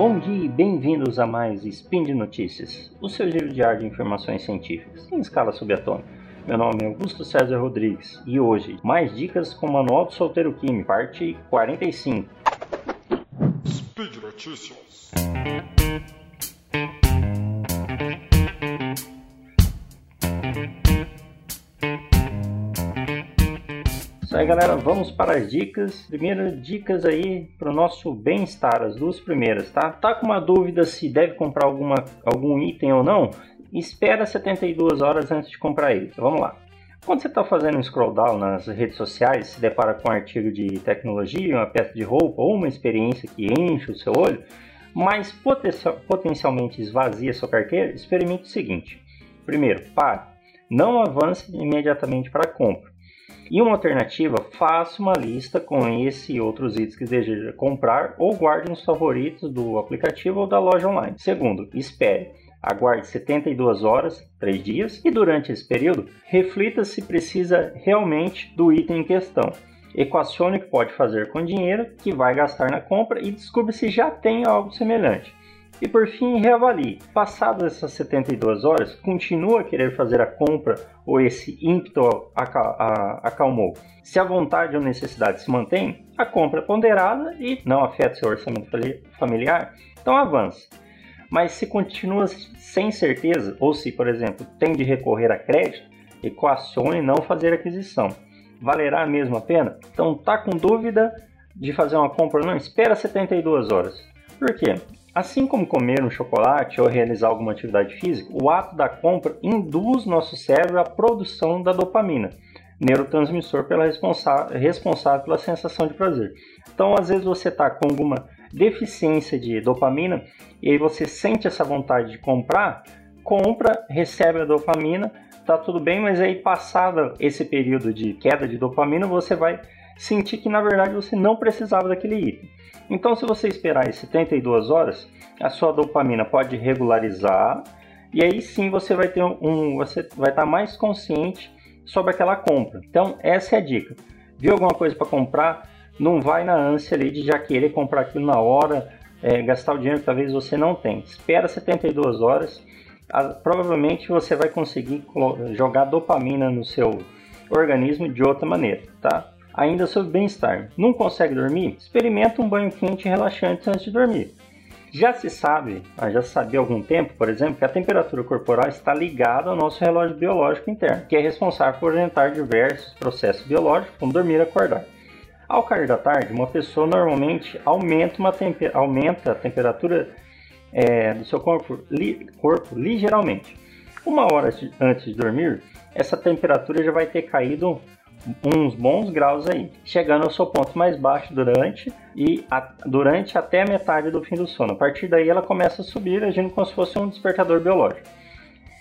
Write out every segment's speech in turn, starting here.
Bom dia e bem-vindos a mais Spin de Notícias, o seu giro diário de informações científicas em escala subatômica. Meu nome é Augusto César Rodrigues e hoje mais dicas com o Manual do Solteiro Químico, parte 45. Speed Notícias. Aí, galera, vamos para as dicas. Primeiro, dicas aí para o nosso bem-estar, as duas primeiras, tá? Tá com uma dúvida se deve comprar alguma, algum item ou não? Espera 72 horas antes de comprar ele. Vamos lá. Quando você está fazendo um scroll down nas redes sociais, se depara com um artigo de tecnologia, uma peça de roupa ou uma experiência que enche o seu olho, mas potencialmente esvazia sua carteira, experimente o seguinte. Primeiro, pare. Não avance imediatamente para a compra. E uma alternativa, faça uma lista com esse e outros itens que deseja comprar ou guarde nos favoritos do aplicativo ou da loja online. Segundo, espere. Aguarde 72 horas, 3 dias, e durante esse período, reflita se precisa realmente do item em questão. Equacione o que pode fazer com o dinheiro que vai gastar na compra e descubra se já tem algo semelhante. E por fim, reavalie. Passadas essas 72 horas, continua a querer fazer a compra ou esse ímpeto acalmou? Se a vontade ou necessidade se mantém, a compra é ponderada e não afeta seu orçamento familiar, então avance. Mas se continua sem certeza, ou se, por exemplo, tem de recorrer a crédito, equacione não fazer aquisição. Valerá mesmo a pena? Então, tá com dúvida de fazer uma compra não? Espera 72 horas. Por quê? Assim como comer um chocolate ou realizar alguma atividade física, o ato da compra induz nosso cérebro à produção da dopamina, neurotransmissor pela responsável pela sensação de prazer. Então, às vezes você está com alguma deficiência de dopamina e aí você sente essa vontade de comprar, compra, recebe a dopamina, tá tudo bem, mas aí passado esse período de queda de dopamina, você vai sentir que na verdade você não precisava daquele item. Então, se você esperar aí 72 horas, a sua dopamina pode regularizar e aí sim você vai ter um, você vai estar mais consciente sobre aquela compra. Então, essa é a dica. Viu alguma coisa para comprar? Não vai na ânsia ali de já querer comprar aquilo na hora, é, gastar o dinheiro que talvez você não tem. Espera 72 horas, a, provavelmente você vai conseguir jogar dopamina no seu organismo de outra maneira, tá? Ainda sobre bem-estar. Não consegue dormir? Experimenta um banho quente e relaxante antes de dormir. Já se sabe, ah, já se sabia há algum tempo, por exemplo, que a temperatura corporal está ligada ao nosso relógio biológico interno, que é responsável por orientar diversos processos biológicos, como dormir e acordar. Ao cair da tarde, uma pessoa normalmente aumenta, aumenta a temperatura é, do seu corpo, li corpo ligeiramente. Uma hora antes de dormir, essa temperatura já vai ter caído uns bons graus aí, chegando ao seu ponto mais baixo durante e a, durante até a metade do fim do sono. A partir daí ela começa a subir, agindo como se fosse um despertador biológico.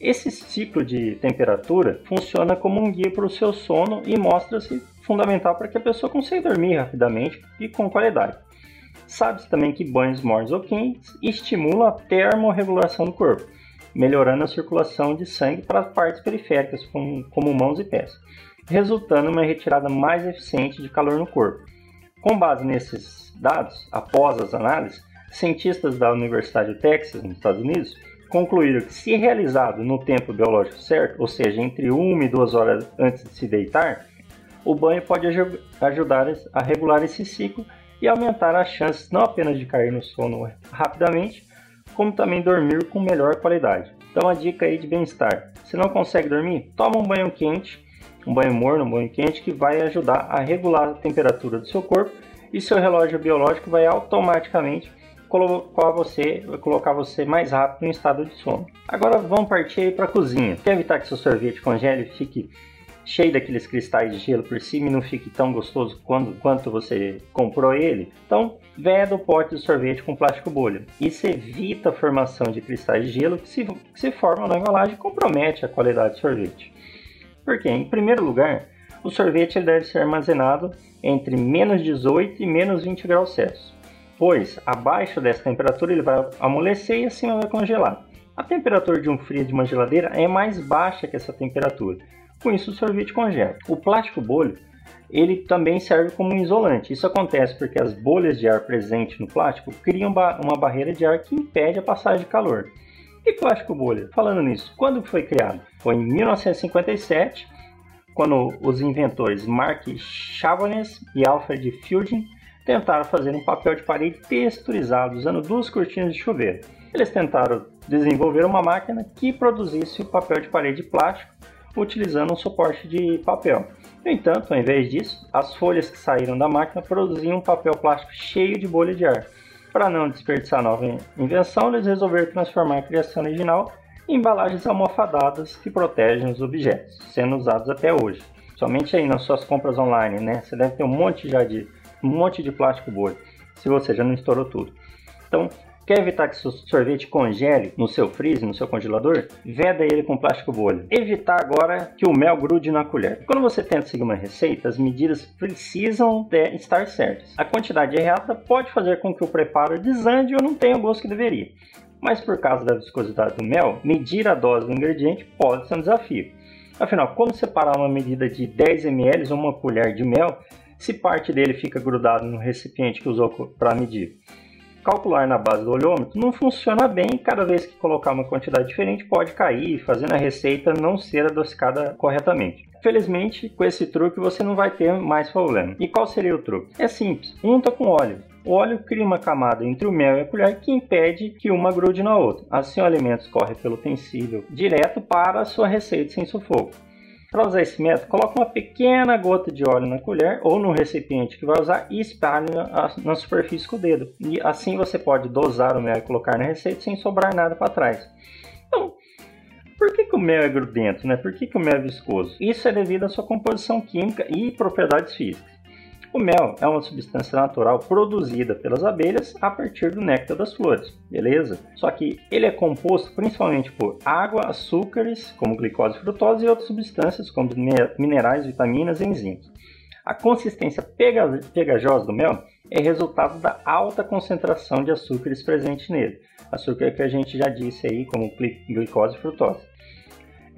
Esse ciclo de temperatura funciona como um guia para o seu sono e mostra-se fundamental para que a pessoa consiga dormir rapidamente e com qualidade. Sabe-se também que banhos mornos ou quentes estimulam a termorregulação do corpo, melhorando a circulação de sangue para as partes periféricas, como, como mãos e pés resultando em uma retirada mais eficiente de calor no corpo. Com base nesses dados, após as análises, cientistas da Universidade do Texas, nos Estados Unidos, concluíram que, se realizado no tempo biológico certo, ou seja, entre 1 e 2 horas antes de se deitar, o banho pode ajudar a regular esse ciclo e aumentar as chances não apenas de cair no sono rapidamente, como também dormir com melhor qualidade. Então, a dica aí de bem-estar: se não consegue dormir, toma um banho quente um banho morno, um banho quente, que vai ajudar a regular a temperatura do seu corpo e seu relógio biológico vai automaticamente colocar você, colocar você mais rápido em estado de sono. Agora vamos partir para a cozinha. Quer evitar que seu sorvete congele e fique cheio daqueles cristais de gelo por cima e não fique tão gostoso quando, quanto você comprou ele? Então, veda o pote de sorvete com plástico bolha. Isso evita a formação de cristais de gelo que se, que se formam na embalagem e compromete a qualidade do sorvete. Porque, em primeiro lugar, o sorvete deve ser armazenado entre menos 18 e menos 20 graus Celsius, pois abaixo dessa temperatura ele vai amolecer e acima vai congelar. A temperatura de um frio de uma geladeira é mais baixa que essa temperatura, com isso o sorvete congela. O plástico bolho ele também serve como um isolante. Isso acontece porque as bolhas de ar presentes no plástico criam uma barreira de ar que impede a passagem de calor. E plástico bolha? Falando nisso, quando foi criado? Foi em 1957, quando os inventores Mark Chavannes e Alfred Fielding tentaram fazer um papel de parede texturizado usando duas cortinas de chuveiro. Eles tentaram desenvolver uma máquina que produzisse o papel de parede plástico utilizando um suporte de papel. No entanto, ao invés disso, as folhas que saíram da máquina produziam um papel plástico cheio de bolha de ar. Para não desperdiçar nova invenção, eles resolveram transformar a criação original em embalagens almofadadas que protegem os objetos, sendo usados até hoje. Somente aí nas suas compras online, né? Você deve ter um monte já de um monte de plástico bolha, se você já não estourou tudo. Então, Quer evitar que seu sorvete congele no seu freezer, no seu congelador? Veda ele com plástico bolha. Evitar agora que o mel grude na colher. Quando você tenta seguir uma receita, as medidas precisam estar certas. A quantidade errada pode fazer com que o preparo desande ou não tenha o gosto que deveria. Mas por causa da viscosidade do mel, medir a dose do ingrediente pode ser um desafio. Afinal, como separar uma medida de 10 ml ou uma colher de mel se parte dele fica grudado no recipiente que usou para medir? Calcular na base do olhômetro não funciona bem cada vez que colocar uma quantidade diferente pode cair, fazendo a receita não ser adocicada corretamente. Felizmente, com esse truque você não vai ter mais problema. E qual seria o truque? É simples, unta com óleo. O óleo cria uma camada entre o mel e a colher que impede que uma grude na outra. Assim o alimento escorre pelo utensílio direto para a sua receita sem sufoco. Para usar esse método, coloque uma pequena gota de óleo na colher ou no recipiente que vai usar e espalhe na, superfície com o dedo. E assim você pode dosar o mel e colocar na receita sem sobrar nada para trás. Então, por que, que, o mel é grudento? Né? Por que, que o mel é viscoso? Isso é devido à sua composição química e propriedades físicas. O mel é uma substância natural produzida pelas abelhas a partir do néctar das flores, beleza? Só que ele é composto principalmente por água, açúcares, como glicose e frutose, e outras substâncias, como minerais, vitaminas e enzimas. A consistência pegajosa do mel é resultado da alta concentração de açúcares presente nele. Açúcar que a gente já disse aí, como glicose e frutose.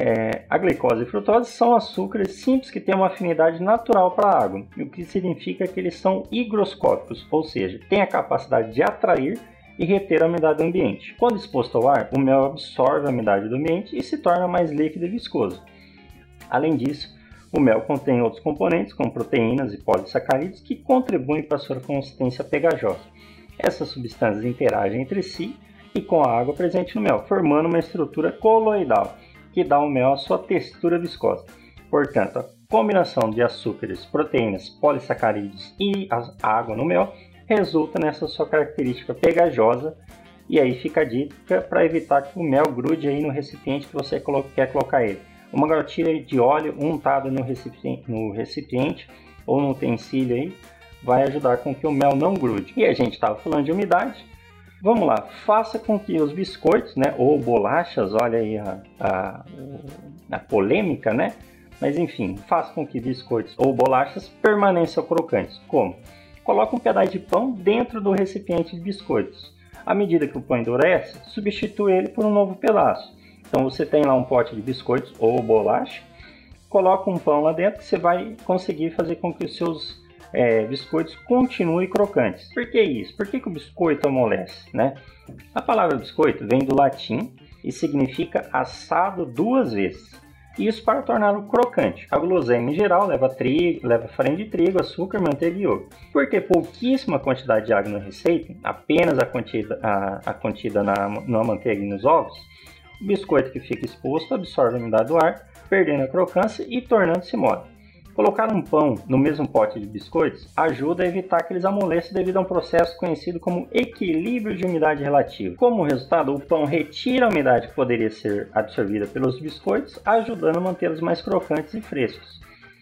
É, a glicose e frutose são açúcares simples que têm uma afinidade natural para a água, o que significa que eles são higroscópicos, ou seja, têm a capacidade de atrair e reter a umidade do ambiente. Quando exposto ao ar, o mel absorve a umidade do ambiente e se torna mais líquido e viscoso. Além disso, o mel contém outros componentes, como proteínas e polissacarídeos, que contribuem para sua consistência pegajosa. Essas substâncias interagem entre si e com a água presente no mel, formando uma estrutura coloidal que dá ao mel a sua textura viscosa. Portanto, a combinação de açúcares, proteínas, polissacarídeos e água no mel resulta nessa sua característica pegajosa. E aí fica a dica para evitar que o mel grude aí no recipiente que você quer colocar ele. Uma gotinha de óleo untada no recipiente, no recipiente ou no utensílio aí vai ajudar com que o mel não grude. E a gente estava falando de umidade, Vamos lá, faça com que os biscoitos, né, ou bolachas, olha aí a, a, a polêmica, né? Mas enfim, faça com que biscoitos ou bolachas permaneçam crocantes. Como? Coloque um pedaço de pão dentro do recipiente de biscoitos. À medida que o pão endurece, substitui ele por um novo pedaço. Então você tem lá um pote de biscoitos ou bolacha, coloca um pão lá dentro, você vai conseguir fazer com que os seus é, biscoitos continuem crocantes. Por que isso? Por que, que o biscoito amolece? Né? A palavra biscoito vem do latim e significa assado duas vezes. Isso para torná-lo crocante. A guloseima em geral leva trigo, leva farinha de trigo, açúcar, manteiga e ovo. Porque pouquíssima quantidade de água na receita, apenas a contida, a, a contida na, na manteiga e nos ovos, o biscoito que fica exposto absorve a umidade do ar, perdendo a crocância e tornando-se mole. Colocar um pão no mesmo pote de biscoitos ajuda a evitar que eles amoleçam devido a um processo conhecido como equilíbrio de umidade relativa. Como resultado, o pão retira a umidade que poderia ser absorvida pelos biscoitos, ajudando a mantê-los mais crocantes e frescos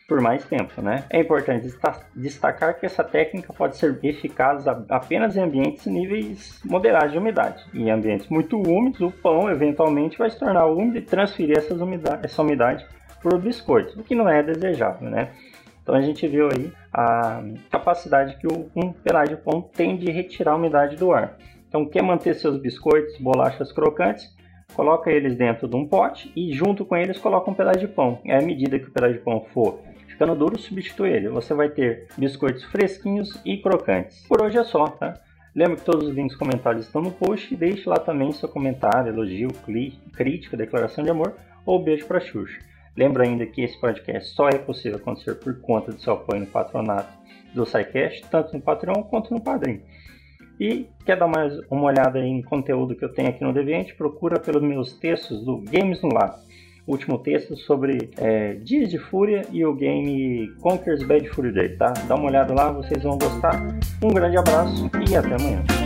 por mais tempo, né? É importante destacar que essa técnica pode ser eficaz apenas em ambientes níveis moderados de umidade. Em ambientes muito úmidos, o pão eventualmente vai se tornar úmido e transferir umidade, essa umidade o biscoito, o que não é desejável, né? Então a gente viu aí a capacidade que o, um pedaço de pão tem de retirar a umidade do ar. Então quer manter seus biscoitos, bolachas crocantes, coloca eles dentro de um pote e junto com eles coloca um pedaço de pão. E à medida que o pedaço de pão for ficando duro, substitui ele. Você vai ter biscoitos fresquinhos e crocantes. Por hoje é só, tá? Lembra que todos os links comentados estão no post e deixe lá também seu comentário, elogio, crítica, declaração de amor ou beijo para Xuxa. Lembra ainda que esse podcast só é possível acontecer por conta do seu apoio no patronato do SciCast, tanto no Patreon quanto no Padrim. E quer dar mais uma olhada em conteúdo que eu tenho aqui no Deviante, procura pelos meus textos do Games no Lar. Último texto sobre é, Dias de Fúria e o game Conker's Bad Fury Day, tá? Dá uma olhada lá, vocês vão gostar. Um grande abraço e até amanhã.